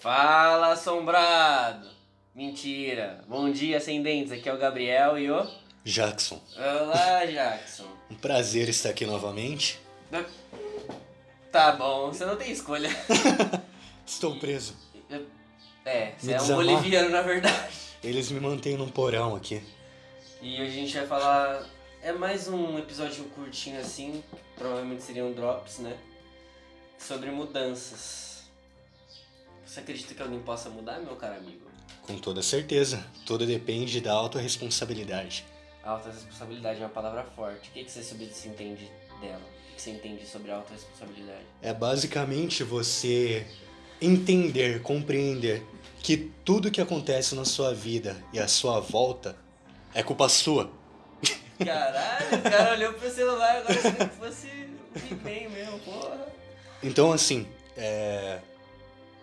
Fala, assombrado! Mentira! Bom dia, ascendentes. Aqui é o Gabriel e o. Jackson, Olá, Jackson. um prazer estar aqui novamente. Tá bom, você não tem escolha. Estou preso. É, você Me é um desamar? boliviano na verdade. Eles me mantêm num porão aqui. E hoje a gente vai falar. É mais um episódio curtinho assim, provavelmente seriam drops, né? Sobre mudanças. Você acredita que alguém possa mudar, meu caro amigo? Com toda certeza. Tudo depende da autorresponsabilidade. Alta responsabilidade é uma palavra forte. O que, que você entende dela? O que, você entende sobre alta responsabilidade? É basicamente você entender, compreender que tudo que acontece na sua vida e à sua volta é culpa sua. Caralho, o cara olhou pro celular agora se que fosse bem mesmo, porra. Então, assim, é...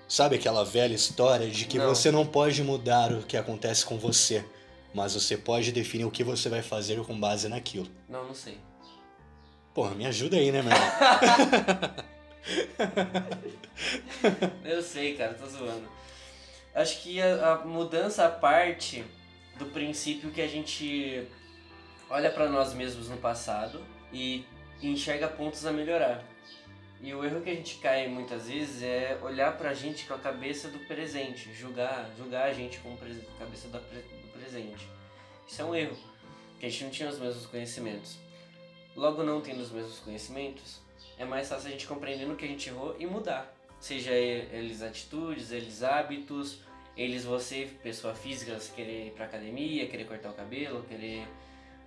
sabe aquela velha história de que Não. você não pode mudar o que acontece com você, mas você pode definir o que você vai fazer com base naquilo. Não, não sei. Porra, me ajuda aí, né, meu irmão? Eu sei, cara, tô zoando. Acho que a, a mudança parte do princípio que a gente olha pra nós mesmos no passado e enxerga pontos a melhorar. E o erro que a gente cai muitas vezes é olhar pra gente com a cabeça do presente, julgar, julgar a gente com a cabeça do presente. Isso é um erro, porque a gente não tinha os mesmos conhecimentos. Logo não tendo os mesmos conhecimentos, é mais fácil a gente compreender no que a gente errou e mudar. Seja eles atitudes, eles hábitos, eles você, pessoa física, querer ir pra academia, querer cortar o cabelo, querer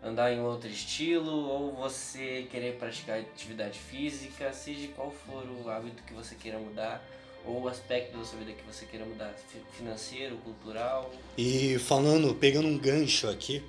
andar em outro estilo, ou você querer praticar atividade física, seja qual for o hábito que você queira mudar, ou o aspecto da sua vida que você queira mudar, fi- financeiro, cultural. E falando, pegando um gancho aqui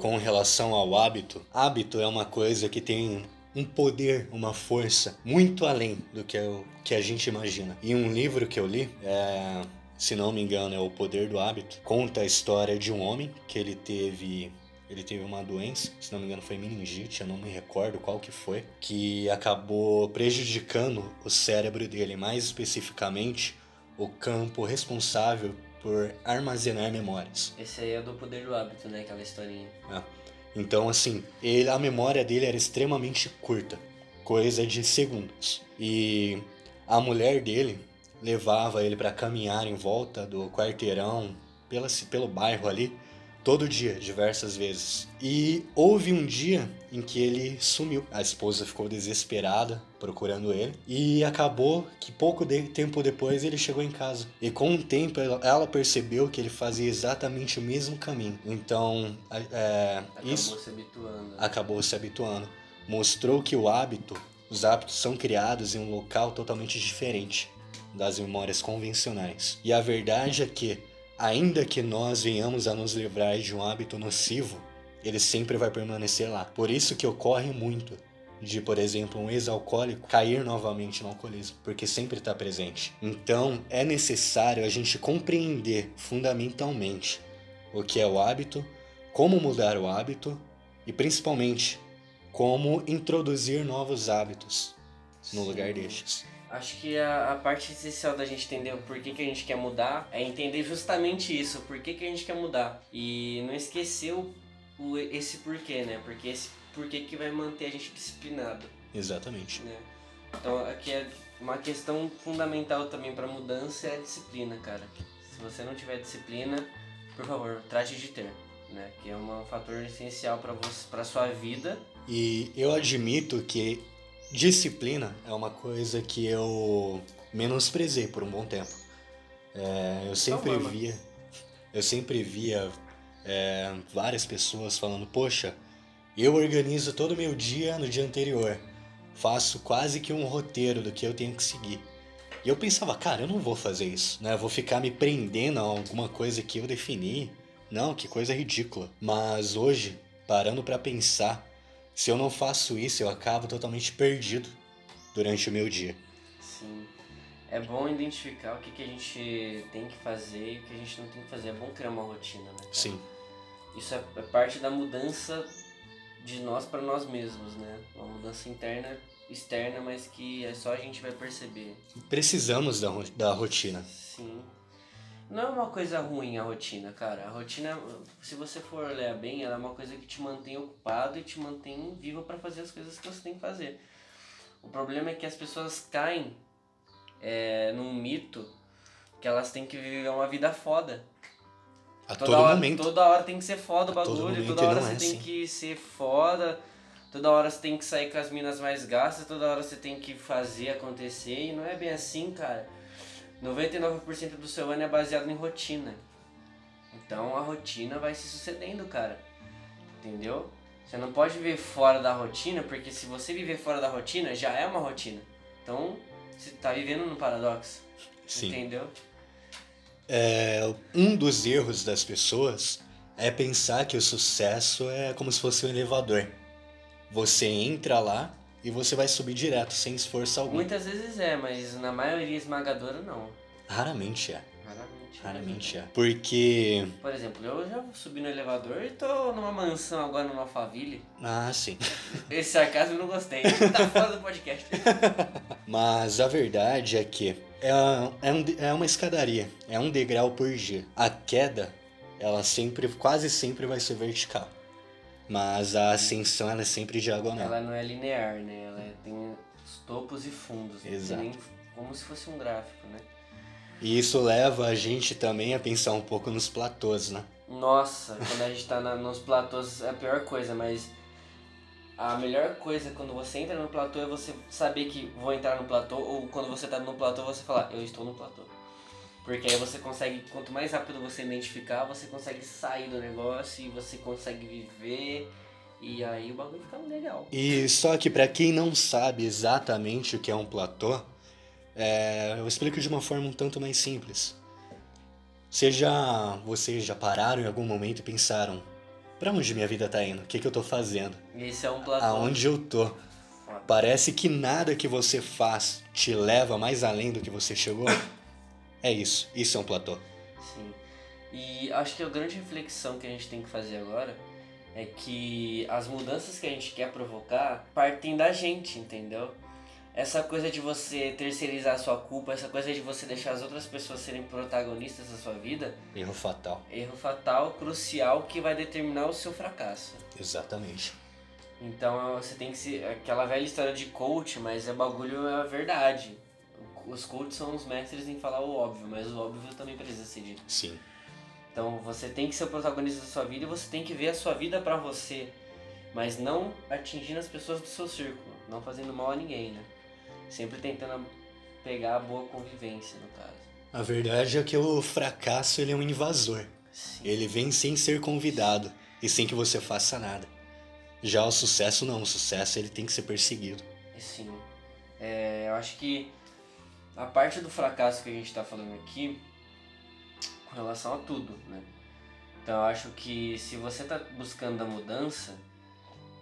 com relação ao hábito, hábito é uma coisa que tem um poder, uma força muito além do que, o que a gente imagina. E um livro que eu li, é, se não me engano, é O Poder do Hábito, conta a história de um homem que ele teve ele teve uma doença, se não me engano foi meningite, eu não me recordo qual que foi, que acabou prejudicando o cérebro dele, mais especificamente o campo responsável por armazenar memórias. Esse aí é do poder do hábito, né? Aquela historinha. Então, assim, ele, a memória dele era extremamente curta, coisa de segundos. E a mulher dele levava ele para caminhar em volta do quarteirão, pela, pelo bairro ali, todo dia, diversas vezes. E houve um dia em que ele sumiu. A esposa ficou desesperada procurando ele e acabou que pouco de- tempo depois ele chegou em casa. E com o tempo ela- percebeu que ele fazia exatamente o mesmo caminho. Então, é, Acabou isso se habituando. acabou se habituando. Mostrou que o hábito, os hábitos são criados em um local totalmente diferente das memórias convencionais. E a verdade é que, ainda que nós venhamos a nos livrar de um hábito nocivo, ele sempre vai permanecer lá. Por isso que ocorre muito de, por exemplo, um ex-alcoólico cair novamente no alcoolismo, porque sempre está presente. Então, é necessário a gente compreender fundamentalmente o que é o hábito, como mudar o hábito e principalmente como introduzir novos hábitos no Sim. lugar destes. Acho que a, a parte essencial da gente entender o porquê que a gente quer mudar é entender justamente isso, o porquê que a gente quer mudar. E não esquecer o, o- esse porquê, né? Porque esse porquê que vai manter a gente disciplinado, Exatamente. né? Então aqui é uma questão fundamental também para mudança é a disciplina, cara. Se você não tiver disciplina, por favor, trate de ter, né? Que é um fator essencial para você, para sua vida. E eu admito que disciplina é uma coisa que eu menosprezei por um bom tempo. É, eu sempre mama. via, eu sempre via é, várias pessoas falando, poxa, eu organizo todo o meu dia no dia anterior, faço quase que um roteiro do que eu tenho que seguir. E eu pensava, cara, eu não vou fazer isso, né? Eu vou ficar me prendendo a alguma coisa que eu defini. Não, que coisa ridícula. Mas hoje, parando pra pensar, se eu não faço isso, eu acabo totalmente perdido durante o meu dia. Sim. É bom identificar o que, que a gente tem que fazer e o que a gente não tem que fazer. É bom criar uma rotina, né? cara? Sim, Isso é, é parte da mudança de nós para nós mesmos, né? Uma mudança interna, externa, mas que é só a gente vai perceber. Precisamos da, da rotina. Sim. Não é uma coisa ruim a rotina, cara. A rotina, se você for olhar bem, ela é uma coisa que te mantém ocupado e te mantém vivo para fazer as coisas que você tem que fazer. O problema é que as pessoas caem é, num mito que elas têm que viver uma vida foda. A toda todo hora, momento. Toda hora tem que ser foda o bagulho, toda hora você é tem assim. que ser foda, toda hora você tem que sair com as minas mais gastas, toda hora você tem que fazer acontecer e não é bem assim, cara. 99% do seu ano é baseado em rotina. Então a rotina vai se sucedendo, cara. Entendeu? Você não pode viver fora da rotina, porque se você viver fora da rotina, já é uma rotina. Então, você tá vivendo no paradoxo. Sim. Entendeu? É, um dos erros das pessoas é pensar que o sucesso é como se fosse um elevador. Você entra lá e você vai subir direto, sem esforço algum. Muitas vezes é, mas na maioria esmagadora não. Raramente é. Raramente. Raramente é. Porque. Por exemplo, eu já subi no elevador e tô numa mansão agora numa Alphaville. Ah, sim. Esse sarcasmo eu não gostei. Tá fora do podcast. Mas a verdade é que é, é, um- é uma escadaria, é um degrau por dia. A queda, ela sempre, quase sempre vai ser vertical. Mas a ascensão, ela é sempre diagonal. Ela não é linear, né? Ela é- tem os topos e fundos. tem Exato. nem- como se fosse um gráfico, né? E isso leva a gente também a pensar um pouco nos platôs, né? Nossa, quando a gente tá na- nos platôs é a pior coisa, mas a melhor coisa quando você entra no platô é você saber que vou entrar no platô, ou quando você tá no platô você falar, eu estou no platô. Porque aí você consegue, quanto mais rápido você identificar, você consegue sair do negócio e você consegue viver, e aí o bagulho fica legal. E só que pra quem não sabe exatamente o que é um platô, é, eu explico de uma forma um tanto mais simples. Já, vocês já pararam em algum momento e pensaram, pra onde minha vida tá indo? O que, que eu tô fazendo? Esse é um platô. Aonde eu tô? Parece que nada que você faz te leva mais além do que você chegou. É isso, isso é um platô. Sim. E acho que a grande reflexão que a gente tem que fazer agora é que as mudanças que a gente quer provocar partem da gente, entendeu? Essa coisa de você terceirizar a sua culpa, essa coisa de você deixar as outras pessoas serem protagonistas da sua vida, Erro fatal. erro fatal, crucial, que vai determinar o seu fracasso. Exatamente. Então você tem que ser aquela velha história de coach, mas é bagulho é a verdade. Os coaches são os mestres em falar o óbvio, mas o óbvio também precisa ser dito. Sim. Então você tem que ser o protagonista da sua vida e você tem que ver a sua vida pra você, mas não atingindo as pessoas do seu círculo, não fazendo mal a ninguém, né? Sempre tentando pegar a boa convivência, no caso. A verdade é que o fracasso ele é um invasor. Sim. Ele vem sem ser convidado e sem que você faça nada. Já o sucesso não, o sucesso ele tem que ser perseguido. Sim. É, eu acho que a parte do fracasso que a gente tá falando aqui, com relação a tudo, né? Então eu acho que se você tá buscando a mudança,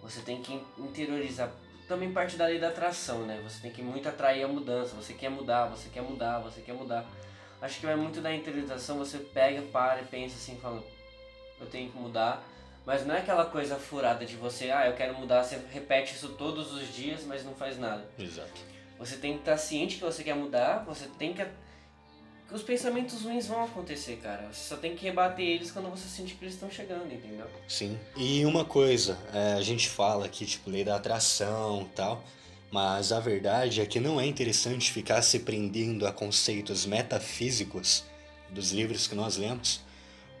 você tem que interiorizar também parte da lei da atração, né? Você tem que muito atrair a mudança, você quer mudar, você quer mudar, você quer mudar. Acho que vai muito da interiorização, você pega, para e pensa assim, fala, eu tenho que mudar. Mas não é aquela coisa furada de você, ah, eu quero mudar, você repete isso todos os dias, mas não faz nada. Exato. Você tem que estar ciente que você quer mudar, você tem que. os pensamentos ruins vão acontecer, cara. Você só tem que rebater eles quando você sentir que eles estão chegando, entendeu? Sim. E uma coisa, é, a gente fala aqui, tipo, lei da atração tal, mas a verdade é que não é interessante ficar se prendendo a conceitos metafísicos dos livros que nós lemos,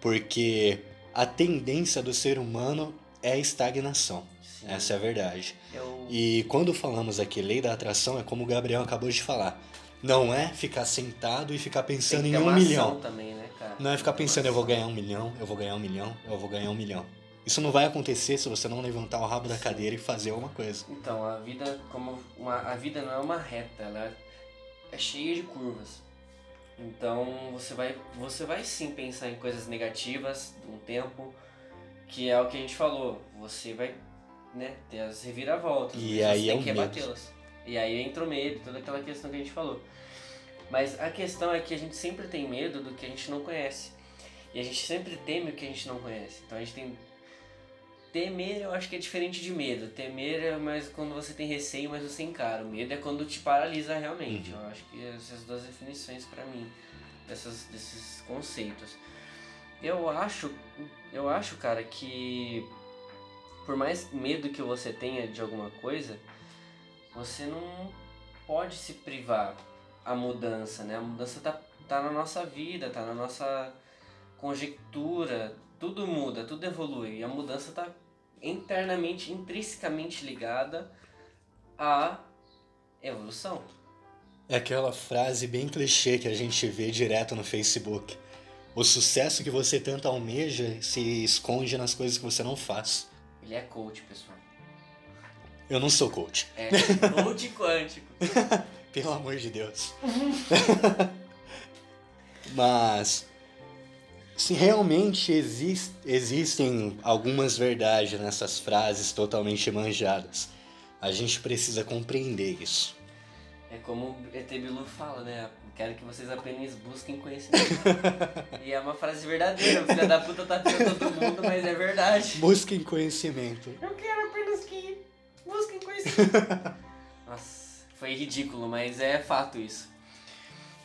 porque a tendência do ser humano é a estagnação. Sim. Essa é a verdade. Eu. E quando falamos aqui lei da atração, é como o Gabriel acabou de falar. Não é ficar sentado e ficar pensando em um milhão. também, né, cara? Não é ficar pensando, eu vou ganhar um milhão, eu vou ganhar um milhão, eu vou ganhar um milhão. Isso não vai acontecer se você não levantar o rabo da cadeira e fazer alguma coisa. Então, a vida como uma, a vida não é uma reta, ela é cheia de curvas. Então, você vai você vai sim pensar em coisas negativas um tempo, que é o que a gente falou. Você vai, né, ter as reviravoltas, E aí você é tem que rebatê-las. E aí entra o medo, toda aquela questão que a gente falou. Mas a questão é que a gente sempre tem medo do que a gente não conhece. E a gente sempre teme o que a gente não conhece. Então a gente tem Temer eu acho que é diferente de medo. Temer é mais quando você tem receio, mas você encara. O medo é quando te paralisa realmente. Uhum. Eu acho que essas duas definições pra mim, dessas, desses conceitos. Eu acho, eu acho, cara, que por mais medo que você tenha de alguma coisa, você não pode se privar a mudança, né? A mudança tá, tá na nossa vida, tá na nossa conjectura, tudo muda, tudo evolui. E a mudança tá internamente, intrinsecamente ligada à evolução. É aquela frase bem clichê que a gente vê direto no Facebook. O sucesso que você tanto almeja se esconde nas coisas que você não faz. Ele é coach, pessoal. Eu não sou coach. É coach quântico. Pelo amor de Deus. Mas se realmente exis- existem algumas verdades nessas frases totalmente manjadas, a gente precisa compreender isso. É como o ET Bilu fala, né? Quero que vocês apenas busquem conhecimento. e é uma frase verdadeira. O filho da puta tá tendo todo mundo, mas é verdade. Busquem conhecimento. Eu quero apenas que busquem conhecimento. Nossa, foi ridículo, mas é fato isso.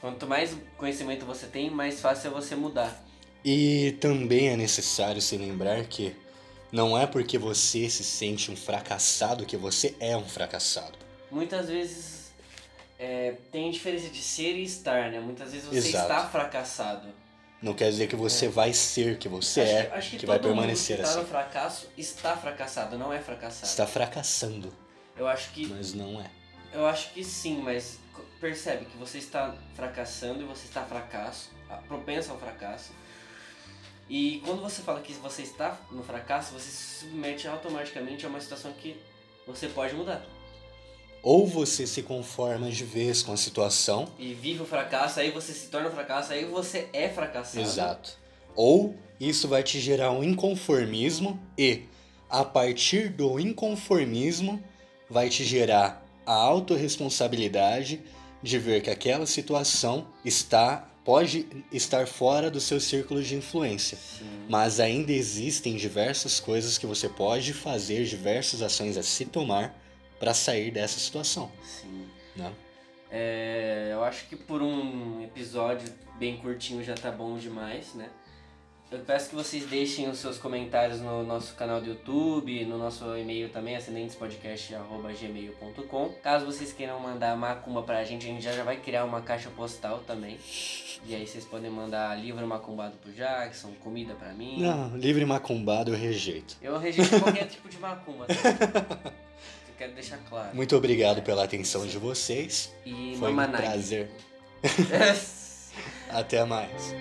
Quanto mais conhecimento você tem, mais fácil é você mudar. E também é necessário se lembrar que não é porque você se sente um fracassado que você é um fracassado. Muitas vezes é, tem diferença de ser e estar, né? Muitas vezes você Exato. está fracassado. Não quer dizer que você vai ser, que você acho, é, que- acho que, que vai permanecer mundo que tá assim. no fracasso está fracassado, não é fracassado. Está fracassando, Eu acho que mas não é. Eu acho que sim, mas percebe que você está fracassando e você está fracasso, propenso ao fracasso. E quando você fala que você está no fracasso, você se submete automaticamente a uma situação que você pode mudar. Ou você se conforma de vez com a situação, E vive o fracasso, aí você se torna um fracasso, aí você é fracassado. exato. Ou isso vai te gerar um inconformismo e a partir do inconformismo vai te gerar a autorresponsabilidade de ver que aquela situação está pode estar fora do seu círculo de influência. Sim. Mas ainda existem diversas coisas que você pode fazer, diversas ações a se tomar para sair dessa situação, Sim. né? É, eu acho que por um episódio bem curtinho já tá bom demais, né? Eu peço que vocês deixem os seus comentários no nosso canal do YouTube, no nosso e-mail também, ascendentespodcast.gmail.com. Caso vocês queiram mandar macumba pra gente, a gente já, já vai criar uma caixa postal também. E aí vocês podem mandar livro macumbado pro Jackson, comida pra mim. Não, livre macumbado eu rejeito. Eu rejeito qualquer tipo de macumba. Tá? Eu quero deixar claro. Muito obrigado pela atenção de vocês. E Foi um prazer. Até mais.